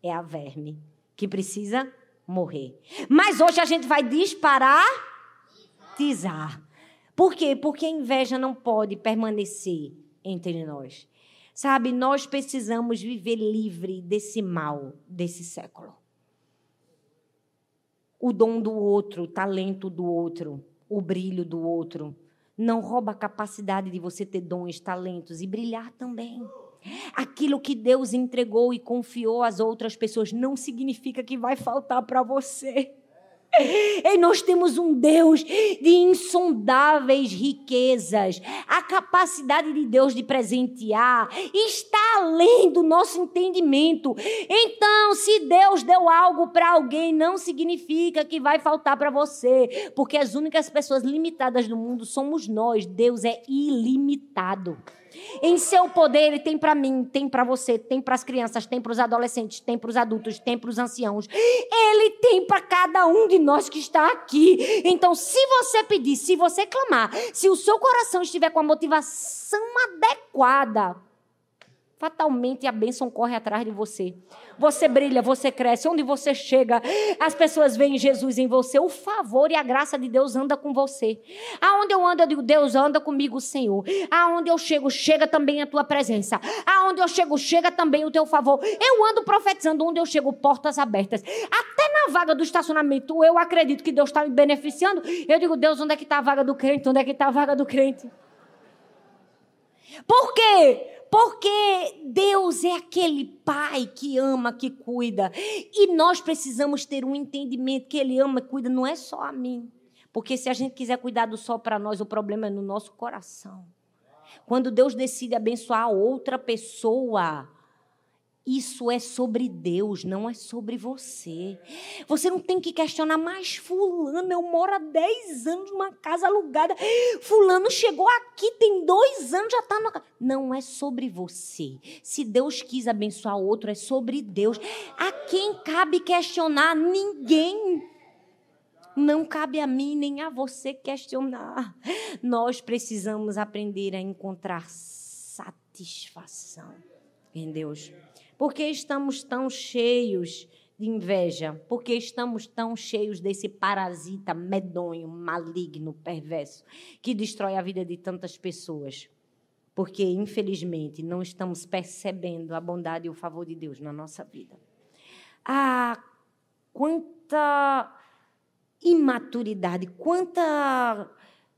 É a verme que precisa morrer. Mas hoje a gente vai disparatizar. Por quê? Porque a inveja não pode permanecer entre nós. Sabe, nós precisamos viver livre desse mal desse século o dom do outro, o talento do outro, o brilho do outro. Não rouba a capacidade de você ter dons, talentos e brilhar também. Aquilo que Deus entregou e confiou às outras pessoas não significa que vai faltar para você. E nós temos um Deus de insondáveis riquezas. A capacidade de Deus de presentear está além do nosso entendimento. Então, se Deus deu algo para alguém, não significa que vai faltar para você, porque as únicas pessoas limitadas do mundo somos nós. Deus é ilimitado. Em seu poder, Ele tem para mim, tem para você, tem para as crianças, tem para os adolescentes, tem para os adultos, tem para os anciãos. Ele tem para cada um de nós que está aqui. Então, se você pedir, se você clamar, se o seu coração estiver com a motivação adequada, fatalmente a bênção corre atrás de você. Você brilha, você cresce. Onde você chega, as pessoas veem Jesus em você. O favor e a graça de Deus anda com você. Aonde eu ando, eu digo, Deus anda comigo, Senhor. Aonde eu chego, chega também a tua presença. Aonde eu chego, chega também o teu favor. Eu ando profetizando onde eu chego, portas abertas. Até na vaga do estacionamento, eu acredito que Deus está me beneficiando. Eu digo, Deus, onde é que está a vaga do crente? Onde é que está a vaga do crente? Por quê? Porque Deus é aquele pai que ama, que cuida. E nós precisamos ter um entendimento que ele ama e cuida, não é só a mim. Porque se a gente quiser cuidar do só para nós, o problema é no nosso coração. Quando Deus decide abençoar outra pessoa, isso é sobre Deus, não é sobre você. Você não tem que questionar, mas Fulano, eu moro há 10 anos numa casa alugada. Fulano chegou aqui, tem dois anos, já está na Não é sobre você. Se Deus quis abençoar outro, é sobre Deus. A quem cabe questionar? Ninguém. Não cabe a mim nem a você questionar. Nós precisamos aprender a encontrar satisfação em Deus. Por que estamos tão cheios de inveja? Por que estamos tão cheios desse parasita medonho, maligno, perverso, que destrói a vida de tantas pessoas? Porque, infelizmente, não estamos percebendo a bondade e o favor de Deus na nossa vida. Ah, quanta imaturidade, quanta.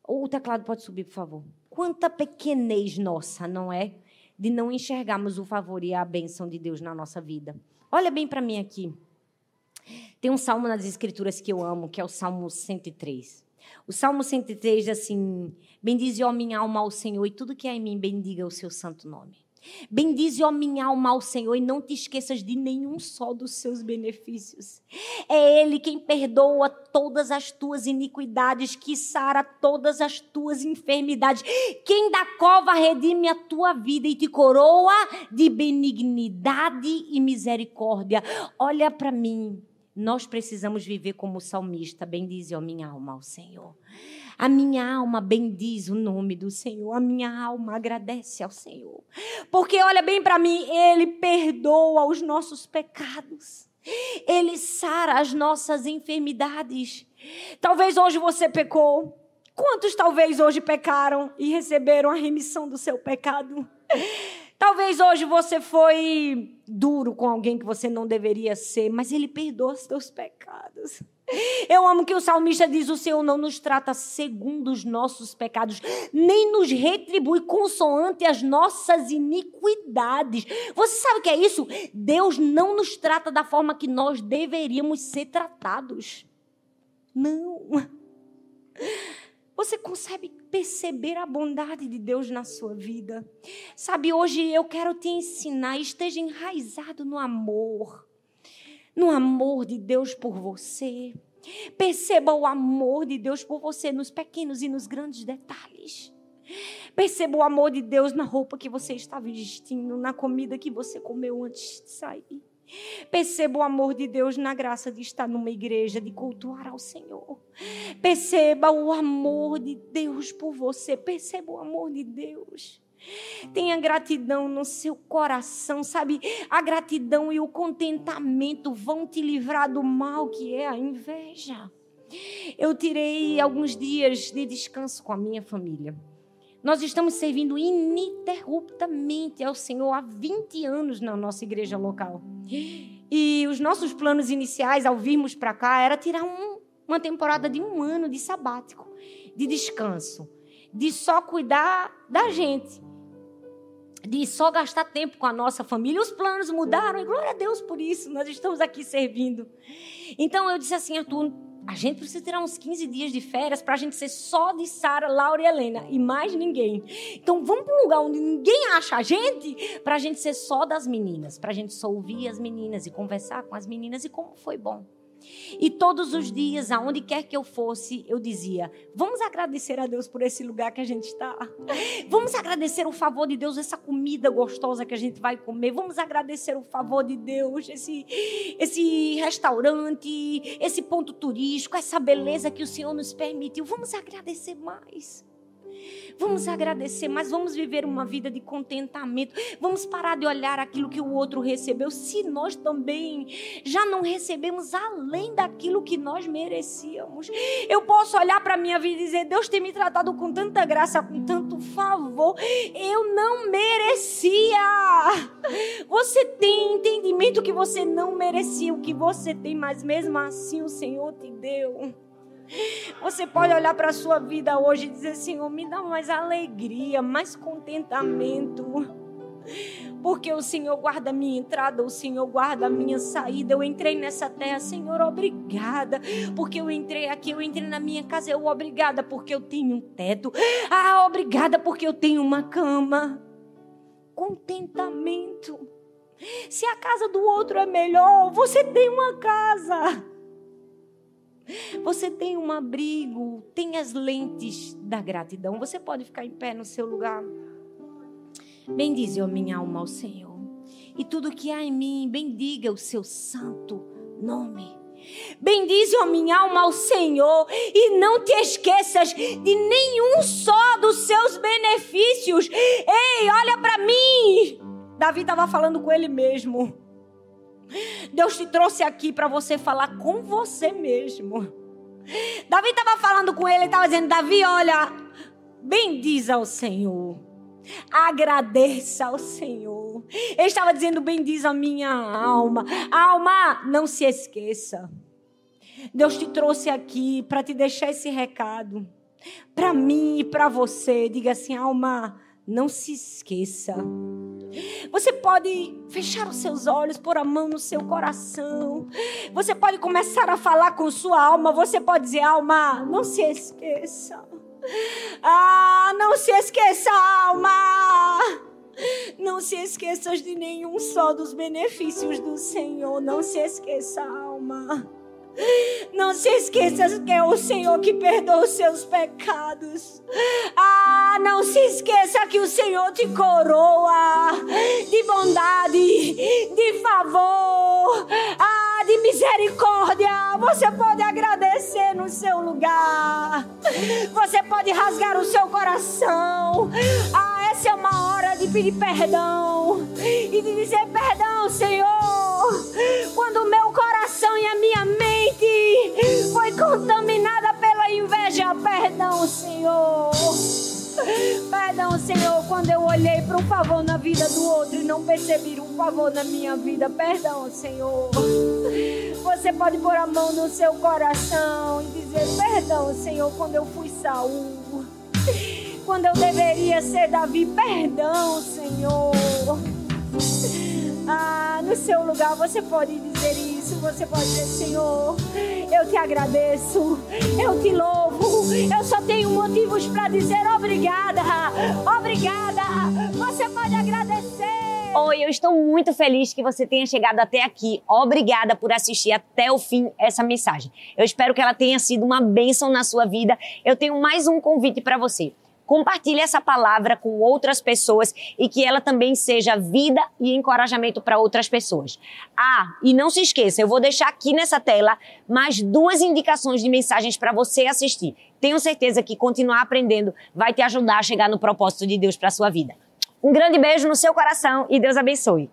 O teclado pode subir, por favor. Quanta pequenez nossa, não é? De não enxergarmos o favor e a bênção de Deus na nossa vida. Olha bem para mim aqui. Tem um salmo nas Escrituras que eu amo, que é o Salmo 103. O Salmo 103 diz assim: Bendize, ó minha alma, ao Senhor, e tudo que há em mim, bendiga o seu santo nome. Bendize, ó minha alma, ao Senhor, e não te esqueças de nenhum só dos seus benefícios. É Ele quem perdoa todas as tuas iniquidades, que sara todas as tuas enfermidades. Quem da cova redime a tua vida e te coroa de benignidade e misericórdia. Olha para mim. Nós precisamos viver como salmista. Bendize, ó minha alma, ao Senhor. A minha alma bendiz o nome do Senhor. A minha alma agradece ao Senhor. Porque olha bem para mim, ele perdoa os nossos pecados. Ele sara as nossas enfermidades. Talvez hoje você pecou. Quantos talvez hoje pecaram e receberam a remissão do seu pecado? Talvez hoje você foi duro com alguém que você não deveria ser, mas ele perdoa os teus pecados. Eu amo que o salmista diz: O Senhor não nos trata segundo os nossos pecados, nem nos retribui consoante as nossas iniquidades. Você sabe o que é isso? Deus não nos trata da forma que nós deveríamos ser tratados. Não. Você consegue perceber a bondade de Deus na sua vida? Sabe, hoje eu quero te ensinar, esteja enraizado no amor, no amor de Deus por você. Perceba o amor de Deus por você nos pequenos e nos grandes detalhes. Perceba o amor de Deus na roupa que você está vestindo, na comida que você comeu antes de sair. Perceba o amor de Deus na graça de estar numa igreja, de cultuar ao Senhor. Perceba o amor de Deus por você. Perceba o amor de Deus. Tenha gratidão no seu coração, sabe? A gratidão e o contentamento vão te livrar do mal que é a inveja. Eu tirei alguns dias de descanso com a minha família. Nós estamos servindo ininterruptamente ao Senhor há 20 anos na nossa igreja local. E os nossos planos iniciais ao virmos para cá era tirar um, uma temporada de um ano de sabático, de descanso, de só cuidar da gente, de só gastar tempo com a nossa família. Os planos mudaram e glória a Deus por isso, nós estamos aqui servindo. Então eu disse assim, Arthur, a gente precisa tirar uns 15 dias de férias para a gente ser só de Sara, Laura e Helena e mais ninguém. Então vamos para um lugar onde ninguém acha a gente para a gente ser só das meninas, para a gente só ouvir as meninas e conversar com as meninas e como foi bom. E todos os dias, aonde quer que eu fosse, eu dizia: vamos agradecer a Deus por esse lugar que a gente está. Vamos agradecer o favor de Deus, essa comida gostosa que a gente vai comer. Vamos agradecer o favor de Deus, esse, esse restaurante, esse ponto turístico, essa beleza que o Senhor nos permitiu. Vamos agradecer mais. Vamos agradecer, mas vamos viver uma vida de contentamento. Vamos parar de olhar aquilo que o outro recebeu, se nós também já não recebemos além daquilo que nós merecíamos. Eu posso olhar para a minha vida e dizer: Deus tem me tratado com tanta graça, com tanto favor. Eu não merecia. Você tem entendimento que você não merecia o que você tem, mas mesmo assim o Senhor te deu. Você pode olhar para a sua vida hoje e dizer: Senhor, me dá mais alegria, mais contentamento. Porque o Senhor guarda a minha entrada, o Senhor guarda a minha saída. Eu entrei nessa terra, Senhor, obrigada. Porque eu entrei aqui, eu entrei na minha casa, eu obrigada porque eu tenho um teto. Ah, obrigada porque eu tenho uma cama. Contentamento. Se a casa do outro é melhor, você tem uma casa. Você tem um abrigo, tem as lentes da gratidão. Você pode ficar em pé no seu lugar. Bendize a minha alma ao Senhor. E tudo que há em mim, bendiga o seu santo nome. Bendize a minha alma ao Senhor e não te esqueças de nenhum só dos seus benefícios. Ei, olha para mim. Davi estava falando com ele mesmo. Deus te trouxe aqui para você falar com você mesmo. Davi estava falando com ele, estava dizendo: Davi, olha, bendiz ao Senhor. Agradeça ao Senhor. Ele estava dizendo: bendiz a minha alma. Alma, não se esqueça. Deus te trouxe aqui para te deixar esse recado. Para mim e para você. Diga assim: alma, não se esqueça. Você pode fechar os seus olhos, pôr a mão no seu coração. Você pode começar a falar com sua alma. Você pode dizer: alma, não se esqueça. Ah, não se esqueça, alma. Não se esqueça de nenhum só dos benefícios do Senhor. Não se esqueça, alma. Não se esqueça que é o Senhor que perdoa os seus pecados. Ah, não se esqueça que o Senhor te coroa de bondade, de favor, ah, de misericórdia. Você pode agradecer no seu lugar. Você pode rasgar o seu coração. Ah, essa é uma hora de pedir perdão e de dizer perdão, Quando o meu coração e a minha mente foi contaminada pela inveja, perdão, Senhor. Perdão, Senhor, quando eu olhei para um favor na vida do outro e não percebi um favor na minha vida. Perdão, Senhor. Você pode pôr a mão no seu coração e dizer: Perdão, Senhor, quando eu fui Saul. Quando eu deveria ser Davi. Perdão, Senhor. Ah, no seu lugar você pode dizer isso. Você pode dizer, Senhor, eu te agradeço, eu te louvo. Eu só tenho motivos para dizer obrigada, obrigada. Você pode agradecer. Oi, eu estou muito feliz que você tenha chegado até aqui. Obrigada por assistir até o fim essa mensagem. Eu espero que ela tenha sido uma bênção na sua vida. Eu tenho mais um convite para você. Compartilhe essa palavra com outras pessoas e que ela também seja vida e encorajamento para outras pessoas. Ah, e não se esqueça, eu vou deixar aqui nessa tela mais duas indicações de mensagens para você assistir. Tenho certeza que continuar aprendendo vai te ajudar a chegar no propósito de Deus para sua vida. Um grande beijo no seu coração e Deus abençoe.